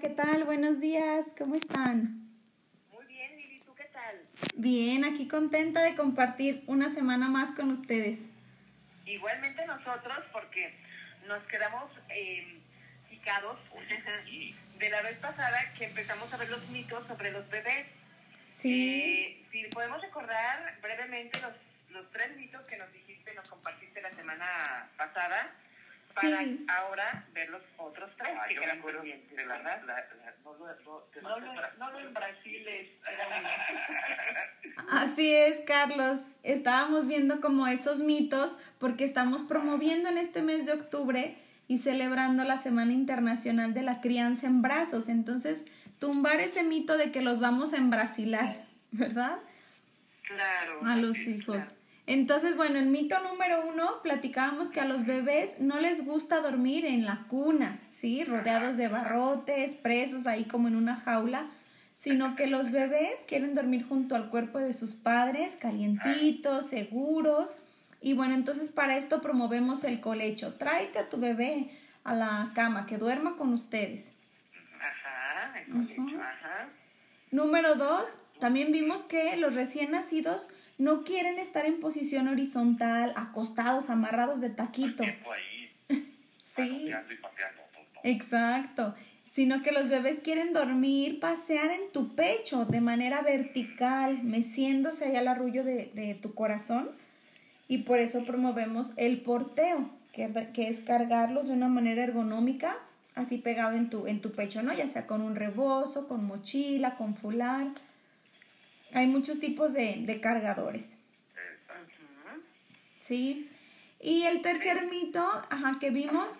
¿qué tal? Buenos días, ¿cómo están? Muy bien, Lili, ¿tú qué tal? Bien, aquí contenta de compartir una semana más con ustedes. Igualmente nosotros, porque nos quedamos eh, picados de la vez pasada que empezamos a ver los mitos sobre los bebés. Sí. Eh, si podemos recordar brevemente los, los tres mitos que nos dijiste, nos compartiste la semana pasada, para Sí. ahora ver los otros tres Ah, que yo me quedan pendientes, de la, ¿verdad? la, la- no lo, no, lo, para- no lo en Brasil es... Así es, Carlos. Estábamos viendo como esos mitos porque estamos promoviendo en este mes de octubre y celebrando la Semana Internacional de la Crianza en Brazos. Entonces, tumbar ese mito de que los vamos a embrasilar, ¿verdad? Claro. A los sí, hijos. claro. Entonces, bueno, el mito número uno, platicábamos que a los bebés no les gusta dormir en la cuna, ¿sí? Rodeados de barrotes, presos ahí como en una jaula, sino que los bebés quieren dormir junto al cuerpo de sus padres, calientitos, seguros. Y bueno, entonces para esto promovemos el colecho. Tráete a tu bebé a la cama, que duerma con ustedes. Ajá, el colecho, ajá. Número dos, también vimos que los recién nacidos no quieren estar en posición horizontal, acostados, amarrados de taquito. tiempo ahí Sí, pateando y no. exacto. Sino que los bebés quieren dormir, pasear en tu pecho de manera vertical, meciéndose ahí al arrullo de, de tu corazón. Y por eso promovemos el porteo, que, que es cargarlos de una manera ergonómica, así pegado en tu, en tu pecho, ¿no? Ya sea con un rebozo, con mochila, con fular. Hay muchos tipos de, de cargadores. Sí. Y el tercer mito, ajá, que vimos,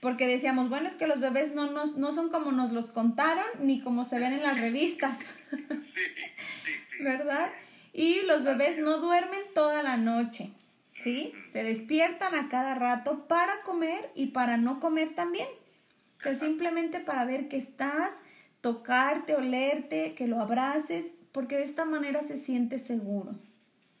porque decíamos, bueno, es que los bebés no, nos, no son como nos los contaron ni como se ven en las revistas. ¿verdad? Y los bebés no duermen toda la noche, ¿sí? Se despiertan a cada rato para comer y para no comer también. O sea, simplemente para ver que estás, tocarte, olerte, que lo abraces, porque de esta manera se siente seguro.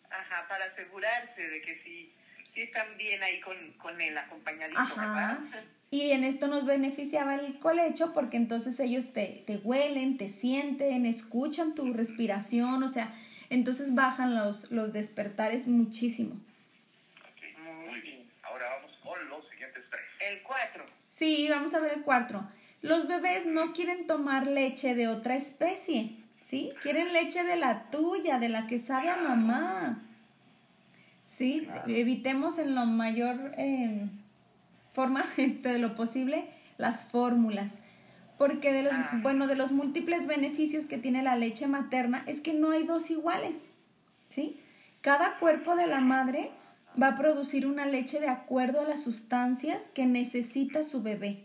Ajá, para asegurarse de que sí, sí están bien ahí con, con el acompañadito, Ajá. ¿verdad? Y en esto nos beneficiaba el colecho porque entonces ellos te, te huelen, te sienten, escuchan tu respiración, o sea, entonces bajan los, los despertares muchísimo. Muy bien. Ahora vamos con los siguientes tres. El 4. Sí, vamos a ver el cuarto. Los bebés no quieren tomar leche de otra especie, ¿sí? Quieren leche de la tuya, de la que sabe a mamá. Sí, evitemos en lo mayor eh, forma este, de lo posible las fórmulas. Porque de los, Ah. bueno, de los múltiples beneficios que tiene la leche materna es que no hay dos iguales, ¿sí? Cada cuerpo de la madre va a producir una leche de acuerdo a las sustancias que necesita su bebé,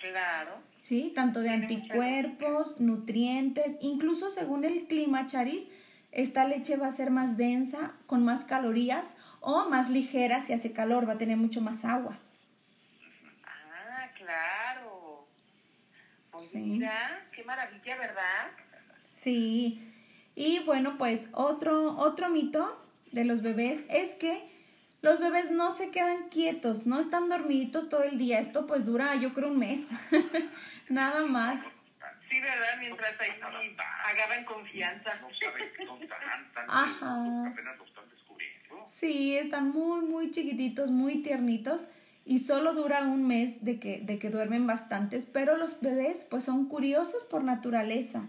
Claro. ¿sí? Tanto de anticuerpos, nutrientes, incluso según el clima, Charis, esta leche va a ser más densa, con más calorías o más ligera si hace calor, va a tener mucho más agua. Ah, claro. Oye, Sí. mira, qué maravilla, ¿verdad? Sí. Y bueno, pues otro, otro mito de los bebés es que los bebés no se quedan quietos, no están dormiditos todo el día. Esto pues dura yo creo un mes, nada más. Sí, ¿verdad? Mientras ahí agarran confianza. No saben que son tan, tan Ajá. apenas lo están descubriendo. Sí, están muy, muy chiquititos, muy tiernitos y solo dura un mes de que, de que duermen bastantes, pero los bebés pues son curiosos por naturaleza.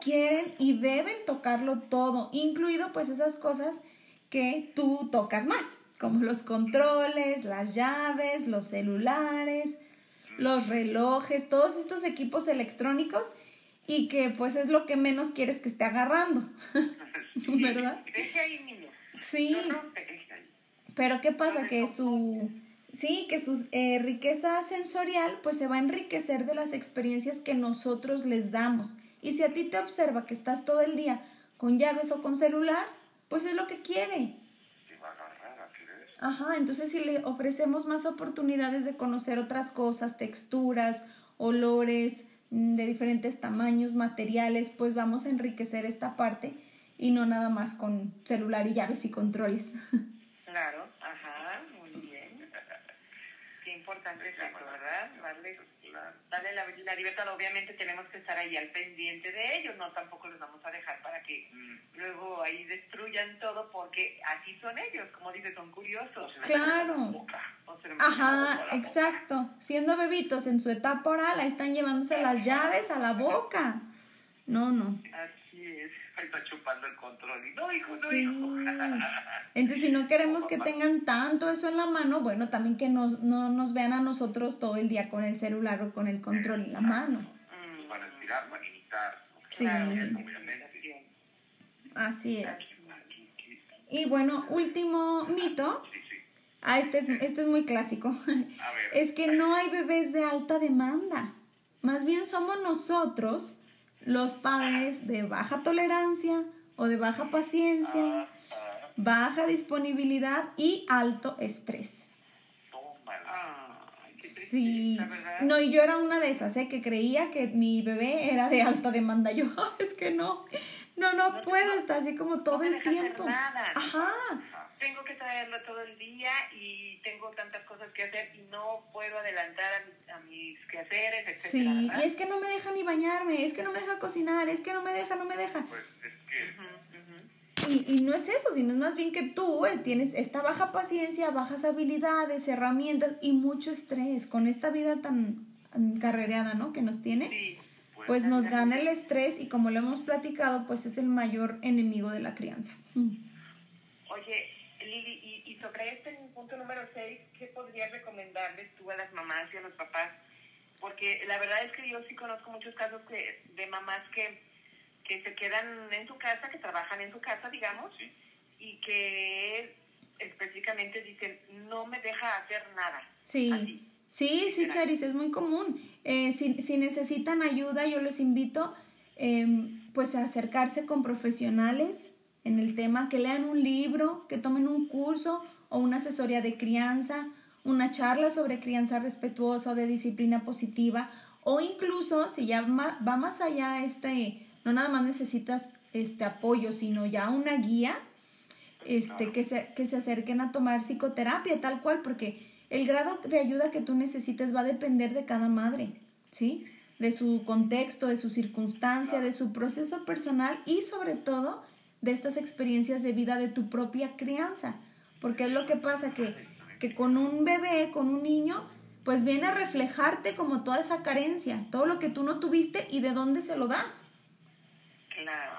Quieren y deben tocarlo todo, incluido pues esas cosas que tú tocas más, como los controles, las llaves, los celulares, los relojes, todos estos equipos electrónicos y que pues es lo que menos quieres que esté agarrando, ¿verdad? Ahí. Sí. No. Pero ¿qué pasa? Que su, sí, que su eh, riqueza sensorial pues se va a enriquecer de las experiencias que nosotros les damos. Y si a ti te observa que estás todo el día con llaves o con celular, pues es lo que quiere. Te va a agarrar a querer. Ajá, entonces si le ofrecemos más oportunidades de conocer otras cosas, texturas, olores mm, de diferentes tamaños, materiales, pues vamos a enriquecer esta parte y no nada más con celular y llaves y controles. Claro, ajá, muy bien. Qué importante es eso, ¿verdad? Claro. Darle la, la, libertad, obviamente tenemos que estar ahí al pendiente de ellos, no tampoco los vamos a dejar para que mm. luego ahí destruyan todo, porque así son ellos, como dices, son curiosos. Claro. Ajá, exacto. Siendo bebitos en su etapa oral, ahí están llevándose las llaves a la boca. No, no. Así es. Ahí está chupando el control. Y no, hijo, no, hijo. Entonces, si no queremos que tengan tanto eso en la mano, bueno, también que nos, no nos vean a nosotros todo el día con el celular o con el control en la mano. Mm, para estirar, para imitar. Sí. Así es. Y bueno, último mito. Ah, este es, este es muy clásico. Es que no hay bebés de alta demanda. Más bien somos nosotros los padres de baja tolerancia o de baja paciencia, baja disponibilidad y alto estrés. Sí, no, y yo era una de esas, ¿eh? que creía que mi bebé era de alta demanda. Yo, es que no, no, no, puedo estar así como todo el tiempo. Ajá tengo que traerlo todo el día y tengo tantas cosas que hacer y no puedo adelantar a, mis quehaceres, etc. Sí, y es que no me deja ni bañarme, es que no me deja cocinar, es que no me deja, no me deja. Pues es que... Y, y, no es eso, sino es más bien que tú eh, tienes esta baja paciencia, bajas habilidades, herramientas y mucho estrés con esta vida tan carrereada, ¿no? Que nos tiene. Sí, pues, nos gana el estrés y como lo hemos platicado, pues es el mayor enemigo de la crianza. Oye, y, sobre este punto número 6, ¿qué podrías recomendarles tú a las mamás y a los papás? Porque la verdad es que yo sí conozco muchos casos de mamás que, que se quedan en su casa, que trabajan en su casa, digamos, y que específicamente dicen, no me deja hacer nada. Sí. Sí, sí, Charis, es muy común. Eh, si, si, necesitan ayuda, yo los invito em, pues a acercarse con profesionales en el tema, que lean un libro, que tomen un curso o una asesoría de crianza, una charla sobre crianza respetuosa o de disciplina positiva, o incluso si ya va más allá, este, no nada más necesitas este apoyo, sino ya una guía, este, que, se, que se acerquen a tomar psicoterapia tal cual, porque el grado de ayuda que tú necesites va a depender de cada madre, ¿sí? De su contexto, de su circunstancia, de su proceso personal y sobre todo de estas experiencias de vida de tu propia crianza. Porque es lo que pasa que, que con un bebé, con un niño, pues viene a reflejarte como toda esa carencia, todo lo que tú no tuviste y de dónde se lo das. Claro.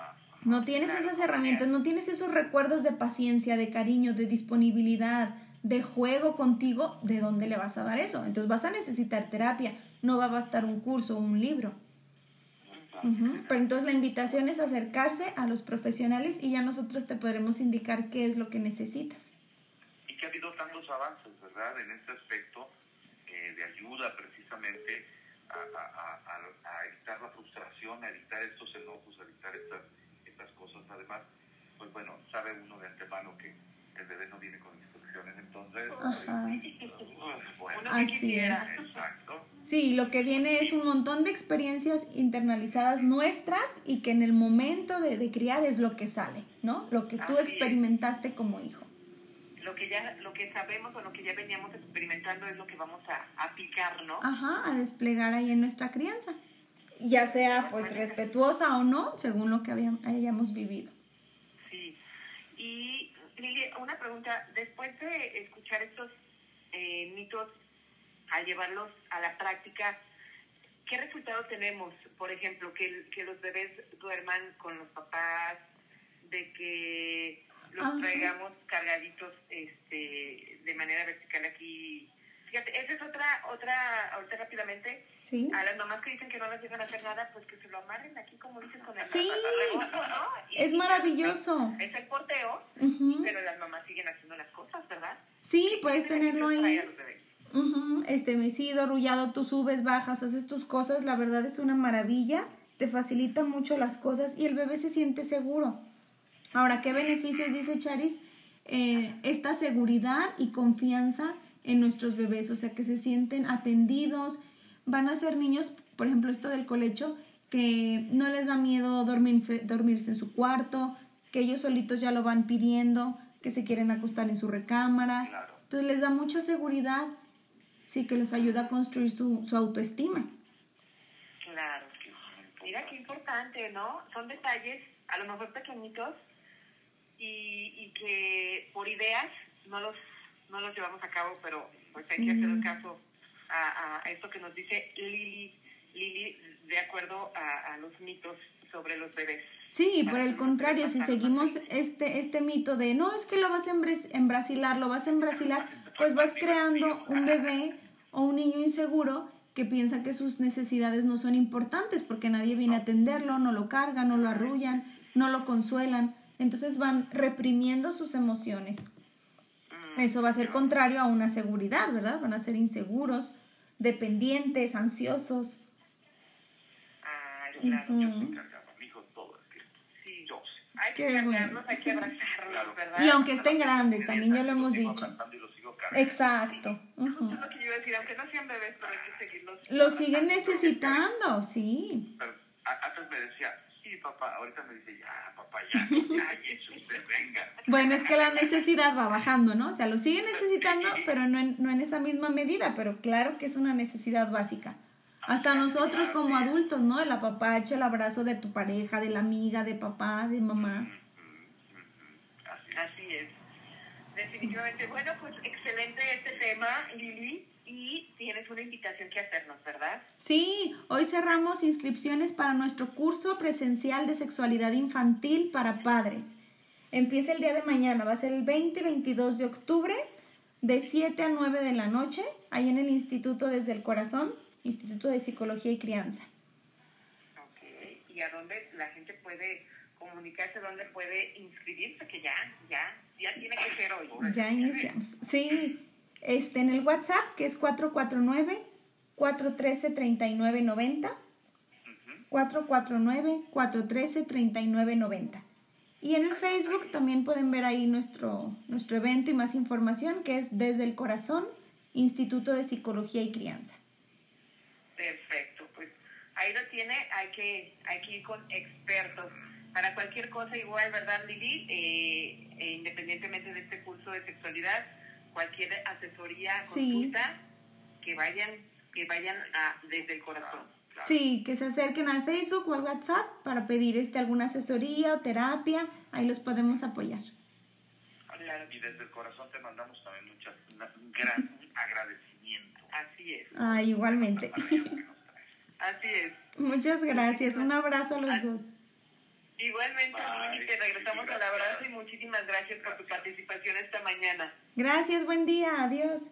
No tienes esas herramientas, no tienes esos recuerdos de paciencia, de cariño, de disponibilidad, de juego contigo, ¿de dónde le vas a dar eso? Entonces vas a necesitar terapia, no va a bastar un curso o un libro. Pero entonces la invitación es acercarse a los profesionales y ya nosotros te podremos indicar qué es lo que necesitas. Y que ha habido tantos avances, ¿verdad? En este aspecto eh, de ayuda precisamente a, evitar la frustración, a evitar estos enojos, a evitar estas, estas cosas. Además, pues bueno, sabe uno de antemano que el bebé no viene con entonces... Pues, Así es. Exacto. Sí, lo que viene es un montón de experiencias internalizadas nuestras y que en el momento de, de criar es lo que sale, ¿no? Lo que tú experimentaste como hijo. Lo que ya, lo que sabemos o lo que ya veníamos experimentando es lo que vamos a aplicar, ¿no? Ajá, a desplegar ahí en nuestra crianza. Ya sea pues respetuosa o no, según lo que habíamos, hayamos vivido. Sí. Y Lili, una pregunta, después de escuchar estos eh, mitos al llevarlos a la práctica, ¿qué resultado tenemos? Por ejemplo, que, que los bebés duerman con los papás, de que los traigamos cargaditos este, de manera vertical aquí. Fíjate, esa es otra, otra, ahorita rápidamente, a las mamás que dicen que no les llegan a hacer nada, pues que se lo amarren aquí, como dicen, con el sí. Es maravilloso. Es el porteo, pero las mamás siguen haciendo las cosas, ¿verdad? Sí, puedes tenerlo ahí este mecido, arrullado, tú subes, bajas, haces tus cosas, la verdad es una maravilla, te facilita mucho las cosas y el bebé se siente seguro. Ahora, ¿qué beneficios dice Charis? Eh, esta seguridad y confianza en nuestros bebés, o sea, que se sienten atendidos, van a ser niños, por ejemplo, esto del colecho, que no les da miedo dormirse, dormirse en su cuarto, que ellos solitos ya lo van pidiendo, que se quieren acostar en su recámara. Entonces les da mucha seguridad sí que les ayuda a construir su, su autoestima. Mira qué importante, ¿no? Son detalles, a lo mejor pequeñitos, y, y que por ideas no los, no los llevamos a cabo, pero pues hay que hacer el caso a, a esto que nos dice Lili, Lili de acuerdo a, a los mitos sobre los bebés. Sí, por el contrario, si seguimos este, este mito de no es que lo vas a embrasilar, lo vas a embrasilar, pues vas creando un bebé o un niño inseguro que piensa que sus necesidades no son importantes porque nadie viene a atenderlo, no lo cargan, no lo arrullan, no lo consuelan. Entonces van reprimiendo sus emociones. Mm, Eso va a ser contrario a una seguridad, ¿verdad? Van a ser inseguros, dependientes, ansiosos. Claro, yo todo, es que sí, yo Hay que cargarlos, hay que abrazarlos, ¿verdad? Y aunque estén grandes, también ya lo hemos dicho. Exacto. Uh -huh. Es lo que yo iba a decir, aunque no sean bebés, pero hay que seguirlos. Lo siguen necesitando, sí. Pero antes me decía, sí, papá, ahorita me dice, ya, papá, ya, ya, Jesús, venga. Bueno, es que la necesidad va bajando, ¿no? O sea, lo siguen necesitando, pero no en, no en esa misma medida, pero claro que es una necesidad básica. Hasta nosotros como adultos, ¿no? El apapacho, el abrazo de tu pareja, de la amiga, de papá, de mamá. Así es. Definitivamente. Bueno, pues excelente este tema, Lili. Y tienes una invitación que hacernos, ¿verdad? Sí, hoy cerramos inscripciones para nuestro curso presencial de sexualidad infantil para padres. Empieza el día de mañana, va a ser el 20 y 22 de octubre, de 7 a 9 de la noche, ahí en el Instituto Desde el Corazón, Instituto de Psicología y Crianza. Ok, ¿y a dónde la gente puede comunicarse, dónde puede inscribirse? Que ya, ya, ya tiene que ser hoy. Ya iniciamos. Sí, este, en el WhatsApp, que es 449-413-3990. 449-413-3990. Y en el Facebook también pueden ver ahí nuestro, nuestro evento y más información, que es Desde el Corazón, Instituto de Psicología y Crianza. Perfecto, pues ahí lo tiene, hay que, hay que ir con expertos. Para cualquier cosa igual, ¿verdad, Lili? Eh, eh, independientemente de este curso de sexualidad, cualquier asesoría, consulta, sí. que vayan, que vayan a, desde el corazón. Claro. Sí, que se acerquen al Facebook o al WhatsApp para pedir este alguna asesoría o terapia, ahí los podemos apoyar. Claro. Y desde el corazón te mandamos también muchas, un gran agradecimiento. Así es. Ah, igualmente. Así es. Muchas gracias, un abrazo a los Así. dos. Igualmente, Bye. te regresamos al abrazo y muchísimas gracias por tu participación esta mañana. Gracias, buen día, adiós.